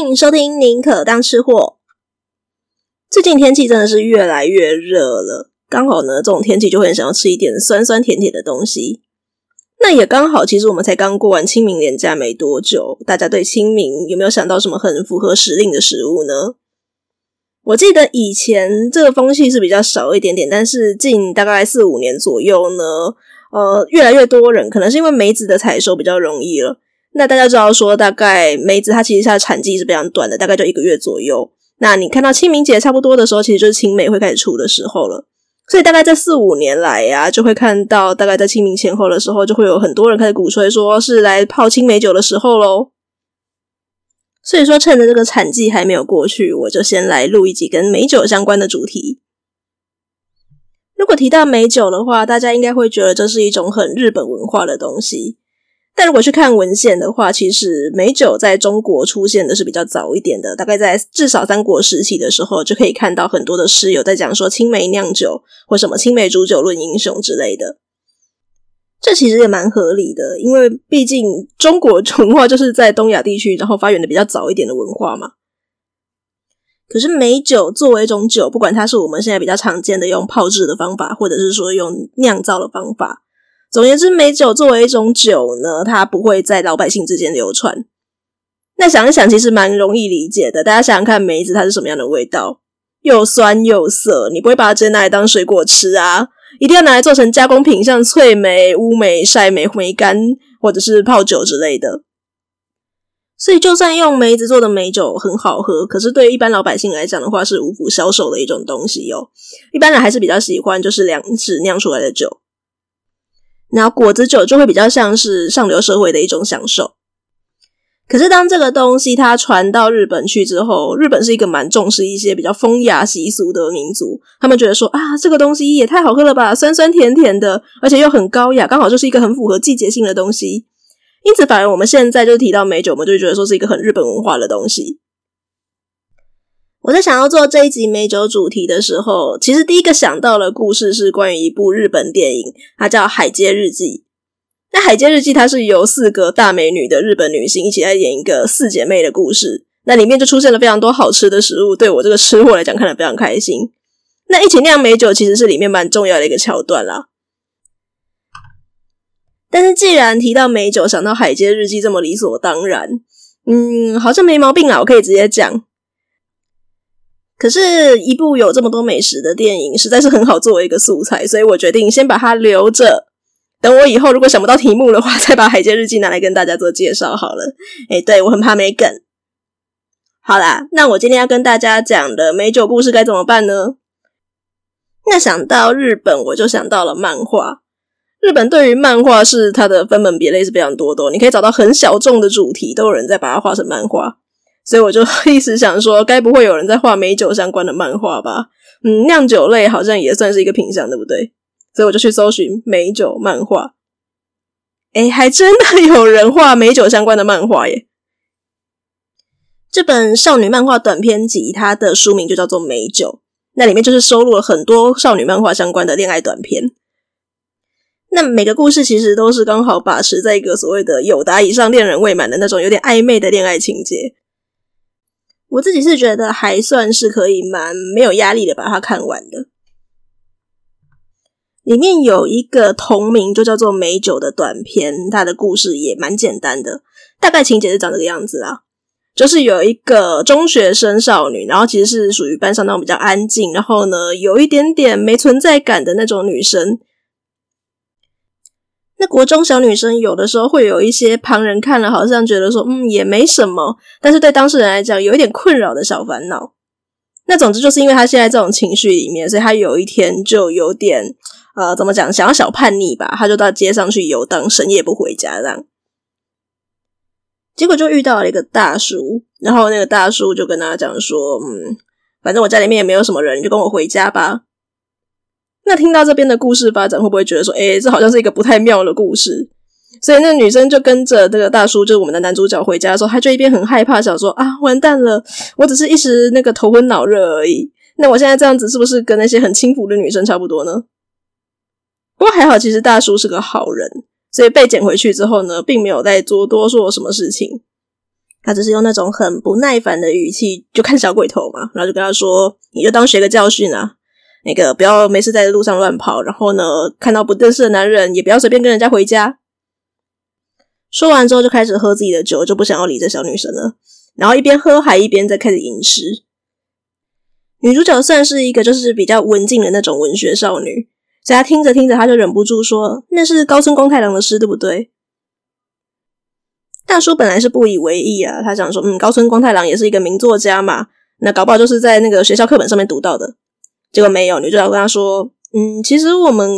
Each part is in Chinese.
欢迎收听《宁可当吃货》。最近天气真的是越来越热了，刚好呢，这种天气就会很想要吃一点酸酸甜甜的东西。那也刚好，其实我们才刚过完清明连假没多久，大家对清明有没有想到什么很符合时令的食物呢？我记得以前这个风气是比较少一点点，但是近大概四五年左右呢，呃，越来越多人，可能是因为梅子的采收比较容易了。那大家知道说，大概梅子它其实它的产季是非常短的，大概就一个月左右。那你看到清明节差不多的时候，其实就是青梅会开始出的时候了。所以大概在四五年来呀，就会看到大概在清明前后的时候，就会有很多人开始鼓吹说是来泡青梅酒的时候喽。所以说，趁着这个产季还没有过去，我就先来录一集跟美酒相关的主题。如果提到美酒的话，大家应该会觉得这是一种很日本文化的东西。但如果去看文献的话，其实美酒在中国出现的是比较早一点的，大概在至少三国时期的时候，就可以看到很多的诗有在讲说青梅酿酒或什么青梅煮酒论英雄之类的。这其实也蛮合理的，因为毕竟中国文化就是在东亚地区然后发源的比较早一点的文化嘛。可是美酒作为一种酒，不管它是我们现在比较常见的用泡制的方法，或者是说用酿造的方法。总言之，梅酒作为一种酒呢，它不会在老百姓之间流传。那想一想，其实蛮容易理解的。大家想想看，梅子它是什么样的味道？又酸又涩，你不会把它直接拿来当水果吃啊，一定要拿来做成加工品，像脆梅、乌梅、晒梅、梅干，或者是泡酒之类的。所以，就算用梅子做的梅酒很好喝，可是对于一般老百姓来讲的话，是无福消受的一种东西哦。一般人还是比较喜欢就是粮食酿出来的酒。然后果子酒就会比较像是上流社会的一种享受，可是当这个东西它传到日本去之后，日本是一个蛮重视一些比较风雅习俗的民族，他们觉得说啊，这个东西也太好喝了吧，酸酸甜甜的，而且又很高雅，刚好就是一个很符合季节性的东西，因此反而我们现在就提到美酒，我们就觉得说是一个很日本文化的东西。我在想要做这一集美酒主题的时候，其实第一个想到的故事是关于一部日本电影，它叫《海街日记》。那《海街日记》它是由四个大美女的日本女星一起来演一个四姐妹的故事。那里面就出现了非常多好吃的食物，对我这个吃货来讲看得非常开心。那一起酿美酒其实是里面蛮重要的一个桥段啦。但是既然提到美酒，想到《海街日记》这么理所当然，嗯，好像没毛病啦，我可以直接讲。可是，一部有这么多美食的电影，实在是很好作为一个素材，所以我决定先把它留着，等我以后如果想不到题目的话，再把《海街日记》拿来跟大家做介绍好了。哎，对，我很怕没梗。好啦，那我今天要跟大家讲的美酒故事该怎么办呢？那想到日本，我就想到了漫画。日本对于漫画是它的分门别类是非常多的，你可以找到很小众的主题，都有人在把它画成漫画。所以我就一直想说，该不会有人在画美酒相关的漫画吧？嗯，酿酒类好像也算是一个品相，对不对？所以我就去搜寻美酒漫画，诶，还真的有人画美酒相关的漫画耶！这本少女漫画短篇集，它的书名就叫做《美酒》，那里面就是收录了很多少女漫画相关的恋爱短篇。那每个故事其实都是刚好把持在一个所谓的友达以上恋人未满的那种有点暧昧的恋爱情节。我自己是觉得还算是可以蛮没有压力的把它看完的。里面有一个同名就叫做美酒的短篇，它的故事也蛮简单的，大概情节是长这个样子啊。就是有一个中学生少女，然后其实是属于班上那种比较安静，然后呢有一点点没存在感的那种女生。那国中小女生有的时候会有一些旁人看了好像觉得说，嗯，也没什么，但是对当事人来讲有一点困扰的小烦恼。那总之就是因为她现在这种情绪里面，所以她有一天就有点呃，怎么讲，想要小叛逆吧，她就到街上去游荡，深夜不回家这样。结果就遇到了一个大叔，然后那个大叔就跟她讲说，嗯，反正我家里面也没有什么人，你就跟我回家吧。那听到这边的故事发展，会不会觉得说，诶，这好像是一个不太妙的故事？所以那女生就跟着这个大叔，就是我们的男主角回家的时候，她就一边很害怕，想说啊，完蛋了，我只是一时那个头昏脑热而已。那我现在这样子是不是跟那些很轻浮的女生差不多呢？不过还好，其实大叔是个好人，所以被捡回去之后呢，并没有再多多做什么事情。他只是用那种很不耐烦的语气就看小鬼头嘛，然后就跟他说：“你就当学个教训啊，那个不要没事在路上乱跑，然后呢，看到不认识的男人也不要随便跟人家回家。”说完之后就开始喝自己的酒，就不想要理这小女生了。然后一边喝还一边在开始吟诗。女主角算是一个就是比较文静的那种文学少女，所以她听着听着，她就忍不住说：“那是高村光太郎的诗，对不对？”大叔本来是不以为意啊，他想说：“嗯，高村光太郎也是一个名作家嘛，那搞不好就是在那个学校课本上面读到的。”结果没有，女主角跟他说：“嗯，其实我们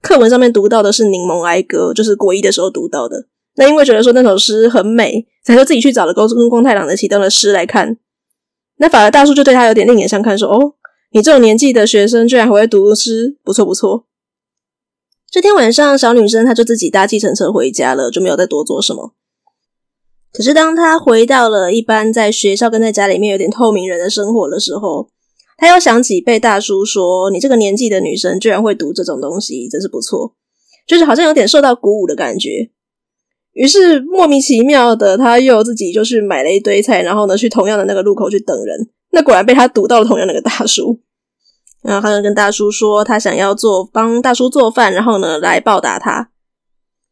课文上面读到的是《柠檬哀歌》，就是国一的时候读到的。那因为觉得说那首诗很美，才就自己去找了高村光太郎的其中的诗来看。”那反而大叔就对他有点另眼相看，说：“哦，你这种年纪的学生居然还会读诗，不错不错。”这天晚上，小女生她就自己搭计程车回家了，就没有再多做什么。可是当她回到了一般在学校跟在家里面有点透明人的生活的时候，他又想起被大叔说：“你这个年纪的女生居然会读这种东西，真是不错。”就是好像有点受到鼓舞的感觉。于是莫名其妙的，他又自己就去买了一堆菜，然后呢，去同样的那个路口去等人。那果然被他堵到了同样那个大叔，然后他就跟大叔说，他想要做帮大叔做饭，然后呢来报答他。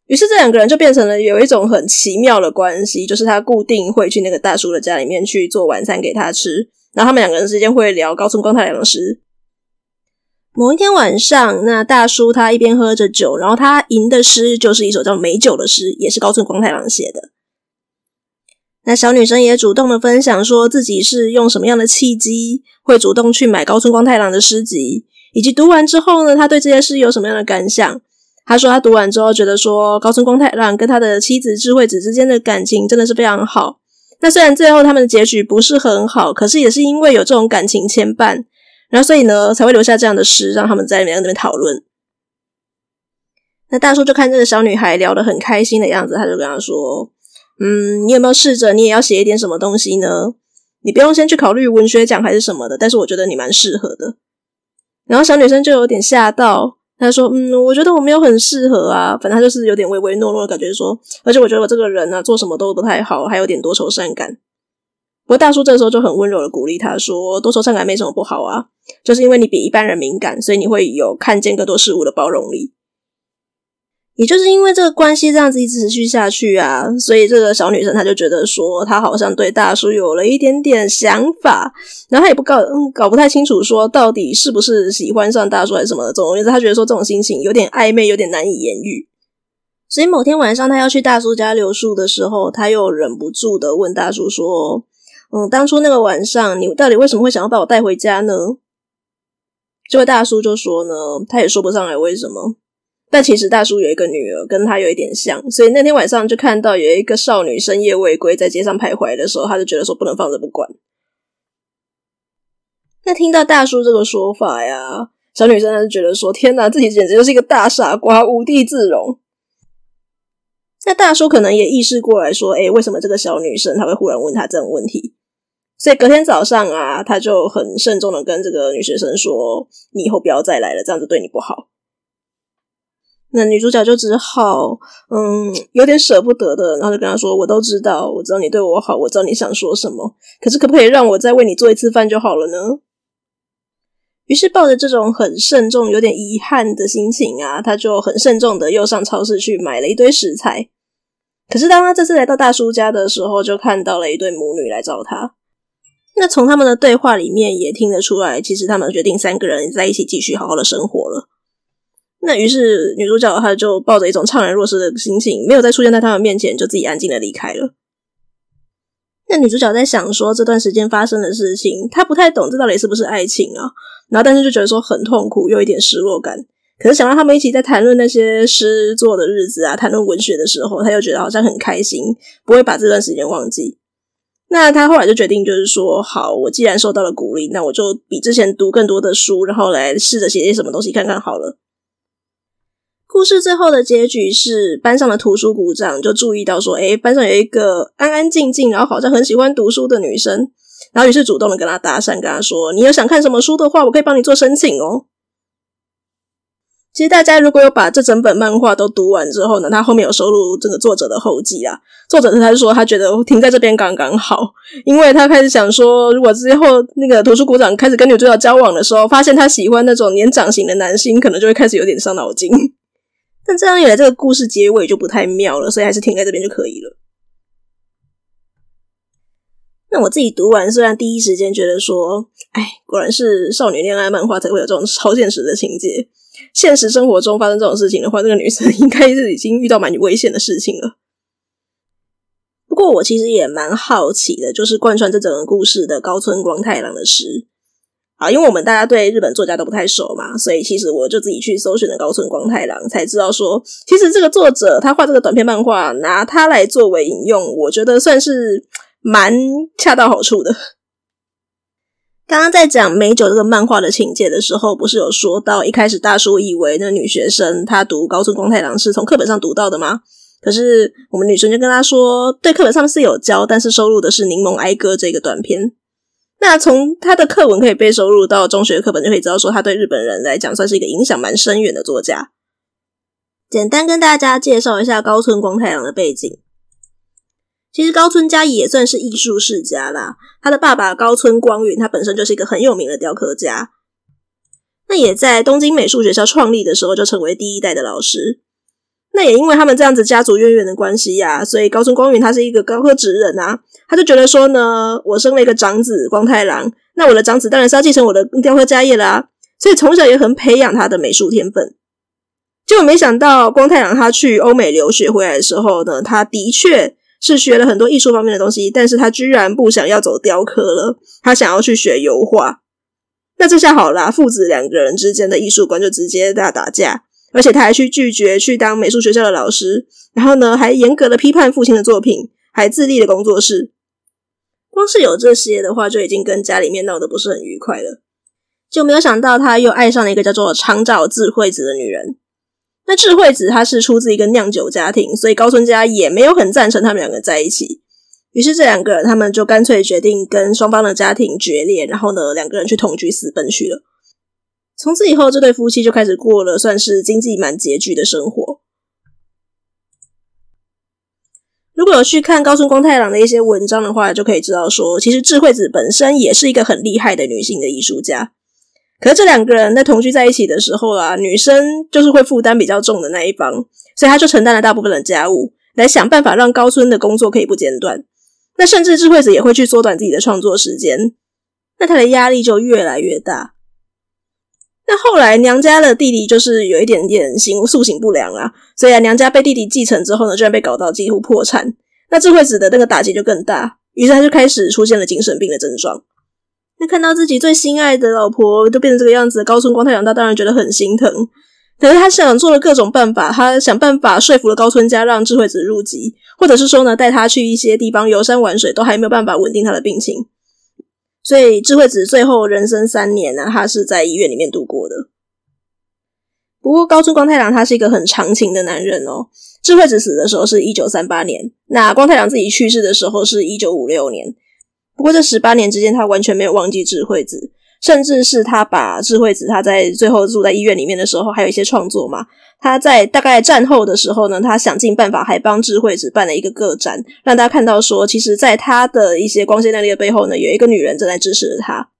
于是这两个人就变成了有一种很奇妙的关系，就是他固定会去那个大叔的家里面去做晚餐给他吃，然后他们两个人之间会聊高村光太郎的诗。某一天晚上，那大叔他一边喝着酒，然后他吟的诗就是一首叫《美酒》的诗，也是高村光太郎写的。那小女生也主动的分享说自己是用什么样的契机会主动去买高村光太郎的诗集，以及读完之后呢，他对这些诗有什么样的感想。他说他读完之后觉得说高村光太郎跟他的妻子智慧子之间的感情真的是非常好。那虽然最后他们的结局不是很好，可是也是因为有这种感情牵绊。然后，所以呢，才会留下这样的诗，让他们在那边那边讨论。那大叔就看这个小女孩聊得很开心的样子，他就跟她说：“嗯，你有没有试着，你也要写一点什么东西呢？你不用先去考虑文学奖还是什么的，但是我觉得你蛮适合的。”然后小女生就有点吓到，他说：“嗯，我觉得我没有很适合啊，反正他就是有点唯唯诺诺的感觉说，而且我觉得我这个人呢、做什么都不太好，还有点多愁善感。”不过大叔这时候就很温柔的鼓励他说：“多愁善感没什么不好啊。”就是因为你比一般人敏感，所以你会有看见更多事物的包容力。也就是因为这个关系这样子一直持续下去啊，所以这个小女生她就觉得说，她好像对大叔有了一点点想法，然后她也不搞，嗯，搞不太清楚说到底是不是喜欢上大叔还是什么的。总而言之，她觉得说这种心情有点暧昧，有点难以言喻。所以某天晚上，她要去大叔家留宿的时候，她又忍不住的问大叔说：“嗯，当初那个晚上，你到底为什么会想要把我带回家呢？”这位大叔就说呢，他也说不上来为什么，但其实大叔有一个女儿，跟他有一点像，所以那天晚上就看到有一个少女深夜未归，在街上徘徊的时候，他就觉得说不能放着不管。那听到大叔这个说法呀，小女生她就觉得说，天哪，自己简直就是一个大傻瓜，无地自容。那大叔可能也意识过来说，诶，为什么这个小女生她会忽然问他这种问题？所以隔天早上啊，他就很慎重的跟这个女学生说：“你以后不要再来了，这样子对你不好。”那女主角就只好嗯，有点舍不得的，然后就跟他说：“我都知道，我知道你对我好，我知道你想说什么，可是可不可以让我再为你做一次饭就好了呢？”于是抱着这种很慎重、有点遗憾的心情啊，他就很慎重的又上超市去买了一堆食材。可是当他这次来到大叔家的时候，就看到了一对母女来找他。那从他们的对话里面也听得出来，其实他们决定三个人在一起继续好好的生活了。那于是女主角她就抱着一种怅然若失的心情，没有再出现在他们面前，就自己安静的离开了。那女主角在想说，这段时间发生的事情，她不太懂这到底是不是爱情啊？然后但是就觉得说很痛苦，又有一点失落感。可是想到他们一起在谈论那些诗作的日子啊，谈论文学的时候，她又觉得好像很开心，不会把这段时间忘记。那他后来就决定，就是说，好，我既然受到了鼓励，那我就比之前读更多的书，然后来试着写些什么东西看看好了。故事最后的结局是，班上的图书股长就注意到说，诶，班上有一个安安静静，然后好像很喜欢读书的女生，然后于是主动的跟她搭讪，跟她说，你有想看什么书的话，我可以帮你做申请哦。其实大家如果有把这整本漫画都读完之后呢，他后面有收录这个作者的后记啊。作者他就说他觉得停在这边刚刚好，因为他开始想说，如果之后那个图书股长开始跟女主角交往的时候，发现他喜欢那种年长型的男性，可能就会开始有点伤脑筋。但这样一来，这个故事结尾就不太妙了，所以还是停在这边就可以了。那我自己读完，虽然第一时间觉得说，哎，果然是少女恋爱漫画才会有这种超现实的情节。现实生活中发生这种事情的话，这个女生应该是已经遇到蛮危险的事情了。不过我其实也蛮好奇的，就是贯穿这整个故事的高村光太郎的诗啊，因为我们大家对日本作家都不太熟嘛，所以其实我就自己去搜寻了高村光太郎，才知道说，其实这个作者他画这个短篇漫画，拿他来作为引用，我觉得算是蛮恰到好处的。刚刚在讲美酒这个漫画的情节的时候，不是有说到一开始大叔以为那女学生她读高村光太郎是从课本上读到的吗？可是我们女生就跟他说，对，课本上是有教，但是收录的是《柠檬哀歌》这个短篇。那从他的课文可以被收录到中学课本，就可以知道说他对日本人来讲算是一个影响蛮深远的作家。简单跟大家介绍一下高村光太郎的背景。其实高村家也算是艺术世家啦。他的爸爸高村光允，他本身就是一个很有名的雕刻家。那也在东京美术学校创立的时候，就成为第一代的老师。那也因为他们这样子家族渊源的关系呀，所以高村光允他是一个高科职人啊。他就觉得说呢，我生了一个长子光太郎，那我的长子当然是要继承我的雕刻家业啦。所以从小也很培养他的美术天分。结果没想到光太郎他去欧美留学回来的时候呢，他的确。是学了很多艺术方面的东西，但是他居然不想要走雕刻了，他想要去学油画。那这下好啦，父子两个人之间的艺术观就直接大打架，而且他还去拒绝去当美术学校的老师，然后呢，还严格的批判父亲的作品，还自立的工作室。光是有这些的话，就已经跟家里面闹得不是很愉快了，就没有想到他又爱上了一个叫做长沼智慧子的女人。那智慧子她是出自一个酿酒家庭，所以高村家也没有很赞成他们两个在一起。于是这两个人他们就干脆决定跟双方的家庭决裂，然后呢，两个人去同居私奔去了。从此以后，这对夫妻就开始过了算是经济蛮拮据的生活。如果有去看高村光太郎的一些文章的话，就可以知道说，其实智慧子本身也是一个很厉害的女性的艺术家。可是这两个人在同居在一起的时候啊，女生就是会负担比较重的那一方，所以她就承担了大部分的家务，来想办法让高村的工作可以不间断。那甚至智慧子也会去缩短自己的创作时间，那她的压力就越来越大。那后来娘家的弟弟就是有一点点行塑形不良啊，所以啊，娘家被弟弟继承之后呢，居然被搞到几乎破产。那智慧子的那个打击就更大，于是他就开始出现了精神病的症状。那看到自己最心爱的老婆都变成这个样子，高村光太郎他当然觉得很心疼。可是他想做了各种办法，他想办法说服了高村家，让智慧子入籍，或者是说呢，带他去一些地方游山玩水，都还没有办法稳定他的病情。所以智慧子最后人生三年呢，他是在医院里面度过的。不过高村光太郎他是一个很长情的男人哦。智慧子死的时候是一九三八年，那光太郎自己去世的时候是一九五六年。不过这十八年之间，他完全没有忘记智慧子，甚至是他把智慧子他在最后住在医院里面的时候，还有一些创作嘛。他在大概战后的时候呢，他想尽办法还帮智慧子办了一个个展，让大家看到说，其实在他的一些光鲜亮丽的背后呢，有一个女人正在支持着他。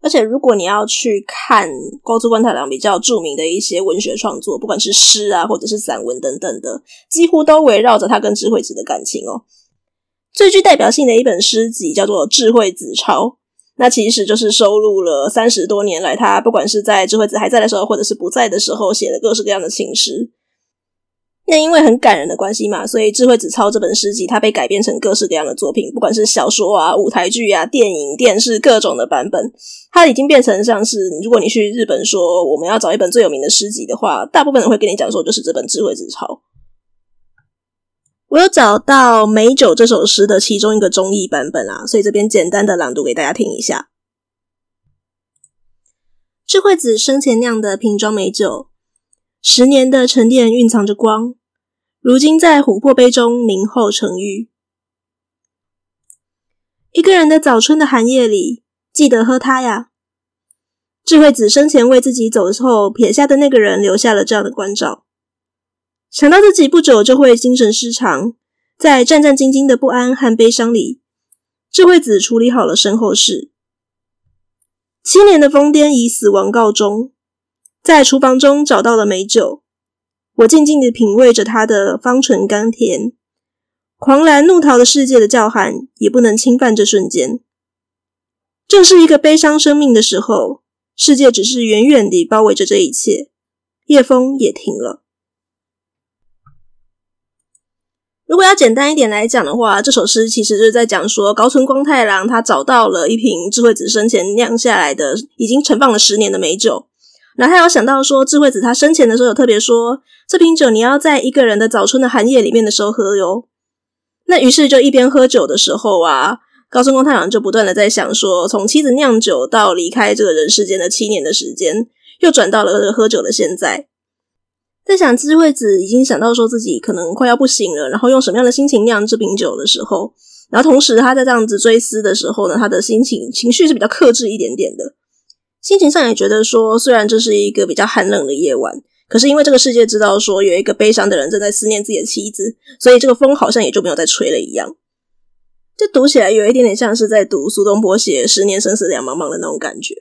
而且如果你要去看高村光太郎比较著名的一些文学创作，不管是诗啊，或者是散文等等的，几乎都围绕着他跟智慧子的感情哦。最具代表性的一本诗集叫做《智慧子钞》，那其实就是收录了三十多年来他不管是在智慧子还在的时候，或者是不在的时候写的各式各样的情诗。那因为很感人的关系嘛，所以《智慧子抄》这本诗集它被改编成各式各样的作品，不管是小说啊、舞台剧啊、电影、电视各种的版本，它已经变成像是如果你去日本说我们要找一本最有名的诗集的话，大部分人会跟你讲说就是这本《智慧子抄》。我有找到美酒这首诗的其中一个中译版本啊，所以这边简单的朗读给大家听一下。智慧子生前酿的瓶装美酒，十年的沉淀蕴藏着光，如今在琥珀杯中凝厚成玉。一个人的早春的寒夜里，记得喝它呀。智慧子生前为自己走后撇下的那个人留下了这样的关照。想到自己不久就会精神失常，在战战兢兢的不安和悲伤里，智慧子处理好了身后事。七年的疯癫以死亡告终，在厨房中找到了美酒，我静静地品味着它的芳醇甘甜。狂澜怒涛的世界的叫喊也不能侵犯这瞬间。正是一个悲伤生命的时候，世界只是远远地包围着这一切，夜风也停了。如果要简单一点来讲的话，这首诗其实就是在讲说高村光太郎他找到了一瓶智慧子生前酿下来的已经存放了十年的美酒，然后他有想到说智慧子他生前的时候有特别说，这瓶酒你要在一个人的早春的寒夜里面的时候喝哟。那于是就一边喝酒的时候啊，高村光太郎就不断的在想说，从妻子酿酒到离开这个人世间的七年的时间，又转到了喝酒的现在，在想智慧子已经想到说自己可能快要不行了，然后用什么样的心情酿这瓶酒的时候，然后同时他在这样子追思的时候呢，他的心情情绪是比较克制一点点的，心情上也觉得说，虽然这是一个比较寒冷的夜晚。可是因为这个世界知道说有一个悲伤的人正在思念自己的妻子，所以这个风好像也就没有再吹了一样。这读起来有一点点像是在读苏东坡写“十年生死两茫茫”的那种感觉。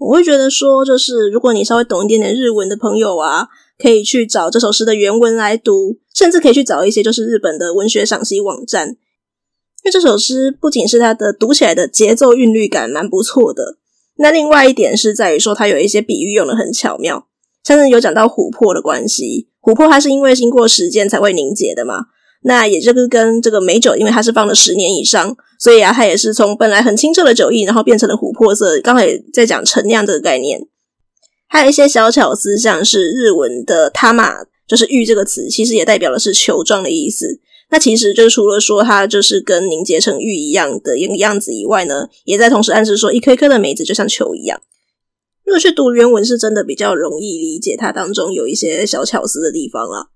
我会觉得说，就是如果你稍微懂一点点日文的朋友啊，可以去找这首诗的原文来读，甚至可以去找一些就是日本的文学赏析网站，因为这首诗不仅是它的读起来的节奏韵律感蛮不错的，那另外一点是在于说它有一些比喻用的很巧妙。像是有讲到琥珀的关系，琥珀它是因为经过时间才会凝结的嘛，那也就是跟这个美酒，因为它是放了十年以上，所以啊，它也是从本来很清澈的酒液，然后变成了琥珀色。刚才也在讲陈酿这个概念，还有一些小巧思，像是日文的 “tama”，就是玉这个词，其实也代表的是球状的意思。那其实就是除了说它就是跟凝结成玉一样的一个样子以外呢，也在同时暗示说一颗颗的梅子就像球一样。如果去读原文，是真的比较容易理解它当中有一些小巧思的地方了，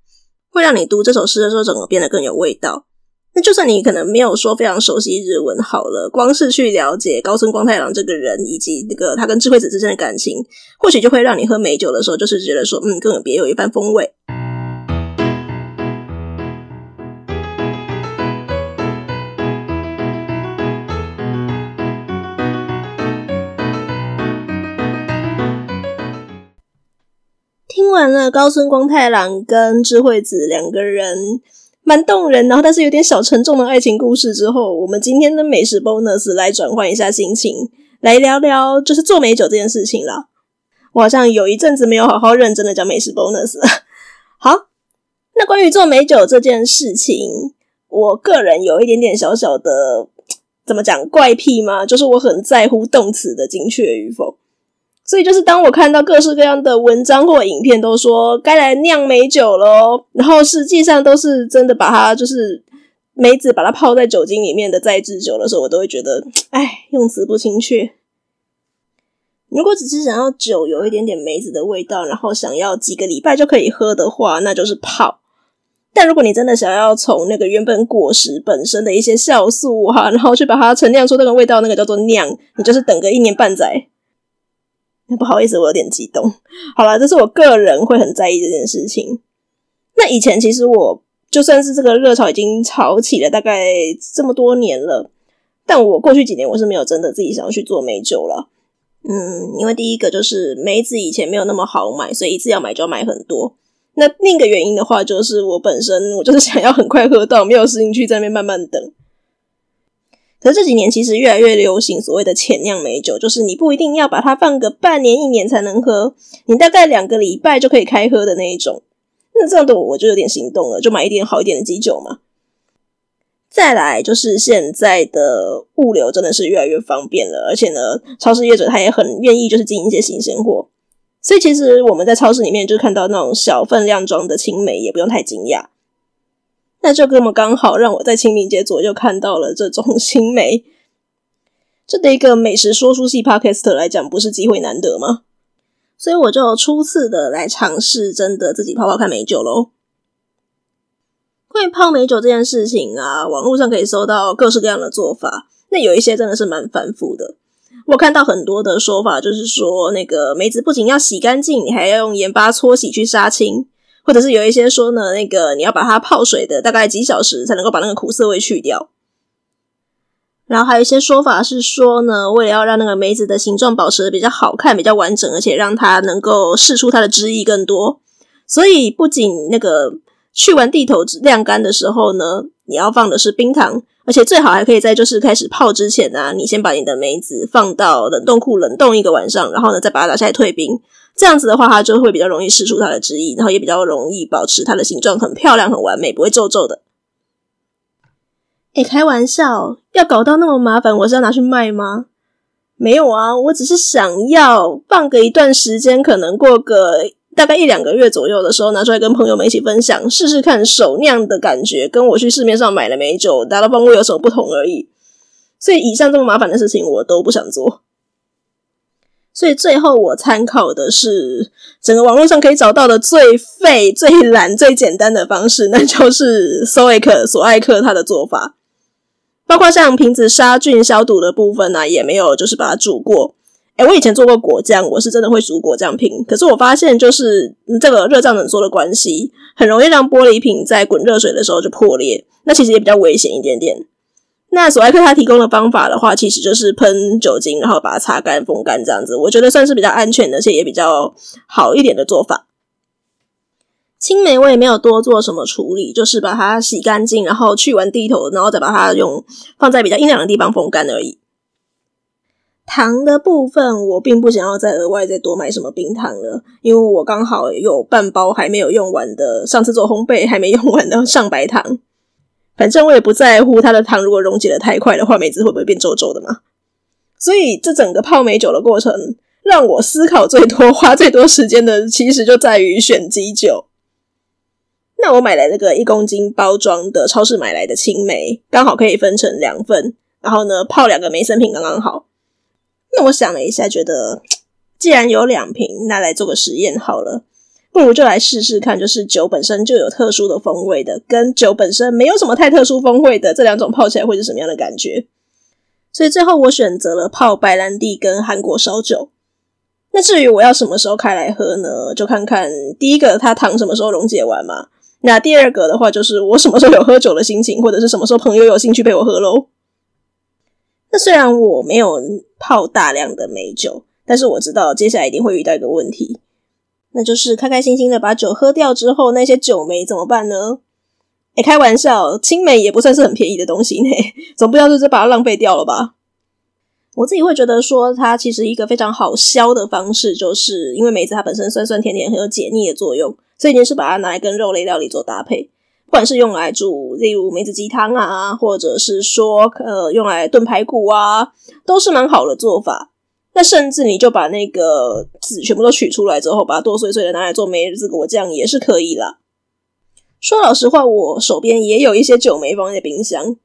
会让你读这首诗的时候，整个变得更有味道。那就算你可能没有说非常熟悉日文，好了，光是去了解高村光太郎这个人以及那个他跟智慧子之间的感情，或许就会让你喝美酒的时候，就是觉得说，嗯，更有别有一番风味。听完了高村光太郎跟智慧子两个人蛮动人，然后但是有点小沉重的爱情故事之后，我们今天的美食 bonus 来转换一下心情，来聊聊就是做美酒这件事情啦。我好像有一阵子没有好好认真的讲美食 bonus 了。好，那关于做美酒这件事情，我个人有一点点小小的怎么讲怪癖吗？就是我很在乎动词的精确与否。所以就是当我看到各式各样的文章或影片都说该来酿美酒咯，然后实际上都是真的把它就是梅子把它泡在酒精里面的再制酒的时候，我都会觉得，哎，用词不精确。如果只是想要酒有一点点梅子的味道，然后想要几个礼拜就可以喝的话，那就是泡。但如果你真的想要从那个原本果实本身的一些酵素哈，然后去把它陈酿出那个味道，那个叫做酿，你就是等个一年半载。不好意思，我有点激动。好了，这是我个人会很在意这件事情。那以前其实我就算是这个热潮已经炒起了大概这么多年了，但我过去几年我是没有真的自己想要去做美酒了。嗯，因为第一个就是梅子以前没有那么好买，所以一次要买就要买很多。那另一个原因的话，就是我本身我就是想要很快喝到，没有时间去在那边慢慢等。可是这几年其实越来越流行所谓的浅酿美酒，就是你不一定要把它放个半年一年才能喝，你大概两个礼拜就可以开喝的那一种。那这样的我就有点心动了，就买一点好一点的基酒嘛。再来就是现在的物流真的是越来越方便了，而且呢，超市业者他也很愿意就是进一些新鲜货，所以其实我们在超市里面就看到那种小分量装的青梅，也不用太惊讶。那就这么刚好，让我在清明节左右看到了这种 青梅。这对一个美食说书系 Podcast 来讲，不是机会难得吗？所以我就初次的来尝试，真的自己泡泡看美酒喽。关于泡美酒这件事情啊，网络上可以搜到各式各样的做法，那有一些真的是蛮繁复的。我看到很多的说法，就是说那个梅子不仅要洗干净，你还要用盐巴搓洗去杀青，或者是有一些说呢，那个你要把它泡水的大概几小时才能够把那个苦涩味去掉。然后还有一些说法是说呢，为了要让那个梅子的形状保持得比较好看、比较完整，而且让它能够释出它的汁液更多，所以不仅那个去完蒂头晾干的时候呢，你要放的是冰糖，而且最好还可以在就是开始泡之前啊，你先把你的梅子放到冷冻库冷冻一个晚上，然后呢再把它拿下来退冰，这样子的话它就会比较容易释出它的汁液，然后也比较容易保持它的形状很漂亮、很完美，不会皱皱的。哎，开玩笑，要搞到那么麻烦，我是要拿去卖吗？没有啊，我只是想要放个一段时间，可能过个大概一两个月左右的时候，拿出来跟朋友们一起分享，试试看手酿的感觉，跟我去市面上买的美酒达到风味有什么不同而已。所以以上这么麻烦的事情，我都不想做。所以最后我参考的是整个网络上可以找到的最废、最懒、最简单的方式，那就是 Stoic 索艾克他的做法。包括像瓶子杀菌消毒的部分呢、啊，也没有就是把它煮过。诶，我以前做过果酱，我是真的会煮果酱瓶。可是我发现就是这个热胀冷缩的关系，很容易让玻璃瓶在滚热水的时候就破裂。那其实也比较危险一点点。那索艾克他提供的方法的话，其实就是喷酒精，然后把它擦干、风干这样子。我觉得算是比较安全的，而且也比较好一点的做法。青梅我也没有多做什么处理，就是把它洗干净，然后去完蒂头，然后再把它用放在比较阴凉的地方风干而已。糖的部分我并不想要再额外再多买什么冰糖了，因为我刚好有半包还没有用完的，上次做烘焙还没用完的上白糖。反正我也不在乎它的糖如果溶解的太快的话，梅子会不会变皱皱的嘛。所以这整个泡梅酒的过程，让我思考最多、花最多时间的，其实就在于选基酒。那我买来这个一公斤包装的超市买来的青梅，刚好可以分成两份，然后呢泡两个梅森瓶刚刚好。那我想了一下，觉得既然有两瓶，那来做个实验好了，不如就来试试看，就是酒本身就有特殊的风味的，跟酒本身没有什么太特殊风味的这两种泡起来会是什么样的感觉？所以最后我选择了泡白兰地跟韩国烧酒。那至于我要什么时候开来喝呢？就看看第一个它糖什么时候溶解完嘛。那第二个的话，就是我什么时候有喝酒的心情，或者是什么时候朋友有兴趣陪我喝喽。那虽然我没有泡大量的美酒，但是我知道接下来一定会遇到一个问题，那就是开开心心的把酒喝掉之后，那些酒梅怎么办呢？哎，开玩笑，青梅也不算是很便宜的东西呢，总不要就是把它浪费掉了吧？我自己会觉得说，它其实一个非常好消的方式，就是因为梅子它本身酸酸甜甜，很有解腻的作用。这已经是把它拿来跟肉类料理做搭配，不管是用来煮，例如梅子鸡汤啊，或者是说呃用来炖排骨啊，都是蛮好的做法。那甚至你就把那个籽全部都取出来之后，把它剁碎碎的拿来做梅子果酱也是可以啦。说老实话，我手边也有一些酒梅放在冰箱，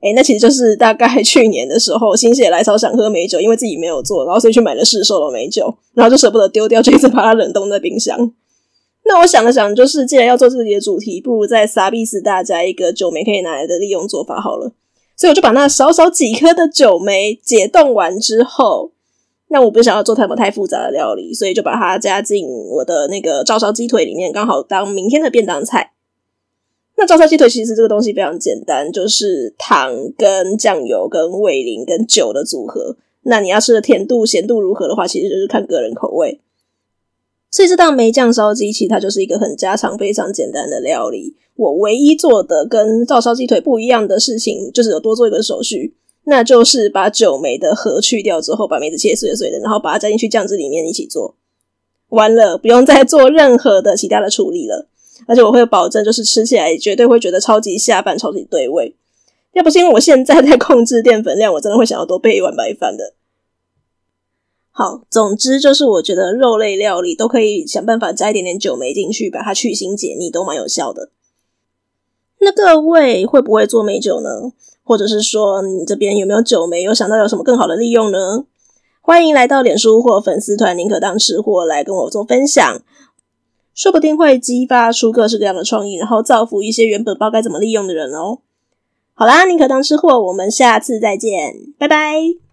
诶那其实就是大概 去年的时候心血来潮想喝梅酒，因为自己没有做，然后所以去买了市售的梅酒，然后就舍不得丢掉，就一直把它冷冻在冰箱。那我想了想，就是既然要做自己的主题，不如再撒逼死大家一个酒梅可以拿来的利用做法好了。所以我就把那少少几颗的酒梅解冻完之后，那我不想要做太么太复杂的料理，所以就把它加进我的那个照烧鸡腿里面，刚好当明天的便当菜。那照烧鸡腿其实这个东西非常简单，就是糖跟酱油跟味淋跟酒的组合。那你要吃的甜度咸度如何的话，其实就是看个人口味。所以这道梅酱烧鸡，其实它就是一个很家常、非常简单的料理。我唯一做的跟照烧鸡腿不一样的事情，就是有多做一个手续，那就是把酒梅的核去掉之后，把梅子切碎碎的，然后把它加进去酱汁里面一起做。完了，不用再做任何的其他的处理了。而且我会保证，就是吃起来绝对会觉得超级下饭、超级对味。要不是因为我现在在控制淀粉量，我真的会想要多备一碗白饭的。好，总之就是我觉得肉类料理都可以想办法加一点点酒梅进去，把它去腥解腻，都蛮有效的。那各位会不会做梅酒呢？或者是说你这边有没有酒没？有想到有什么更好的利用呢？欢迎来到脸书或粉丝团，宁可当吃货来跟我做分享，说不定会激发出各式各样的创意，然后造福一些原本不知道该怎么利用的人哦。好啦，宁可当吃货，我们下次再见，拜拜。